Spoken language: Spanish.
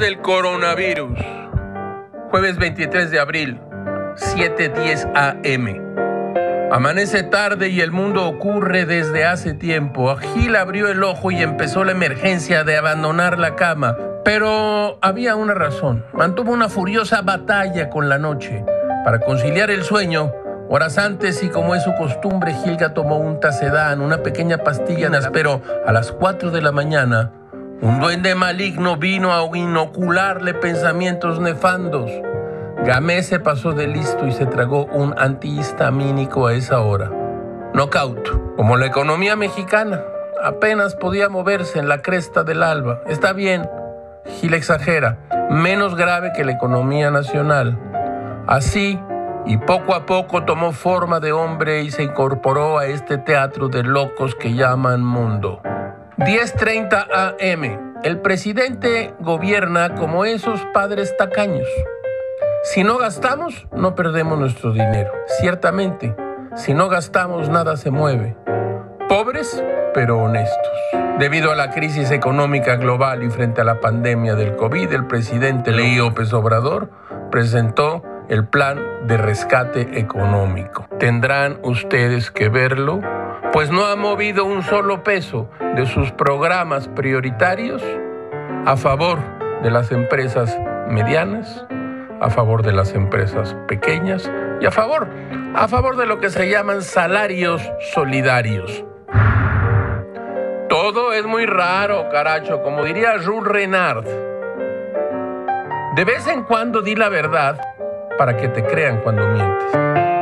del coronavirus. Jueves 23 de abril, 7:10 AM. Amanece tarde y el mundo ocurre desde hace tiempo. Gil abrió el ojo y empezó la emergencia de abandonar la cama. Pero había una razón. Mantuvo una furiosa batalla con la noche. Para conciliar el sueño, horas antes y como es su costumbre, Gilga tomó un tacedán, una pequeña pastilla, pero a las 4 de la mañana un duende maligno vino a inocularle pensamientos nefandos. Gamé se pasó de listo y se tragó un antihistamínico a esa hora. Knockout, como la economía mexicana. Apenas podía moverse en la cresta del alba. Está bien, Gil exagera, menos grave que la economía nacional. Así, y poco a poco tomó forma de hombre y se incorporó a este teatro de locos que llaman mundo. 10.30 AM. El presidente gobierna como esos padres tacaños. Si no gastamos, no perdemos nuestro dinero. Ciertamente, si no gastamos, nada se mueve. Pobres, pero honestos. Debido a la crisis económica global y frente a la pandemia del COVID, el presidente Leí López Obrador presentó el plan de rescate económico. Tendrán ustedes que verlo pues no ha movido un solo peso de sus programas prioritarios a favor de las empresas medianas, a favor de las empresas pequeñas y a favor, a favor de lo que se llaman salarios solidarios. Todo es muy raro, caracho, como diría Jules Renard. De vez en cuando di la verdad para que te crean cuando mientes.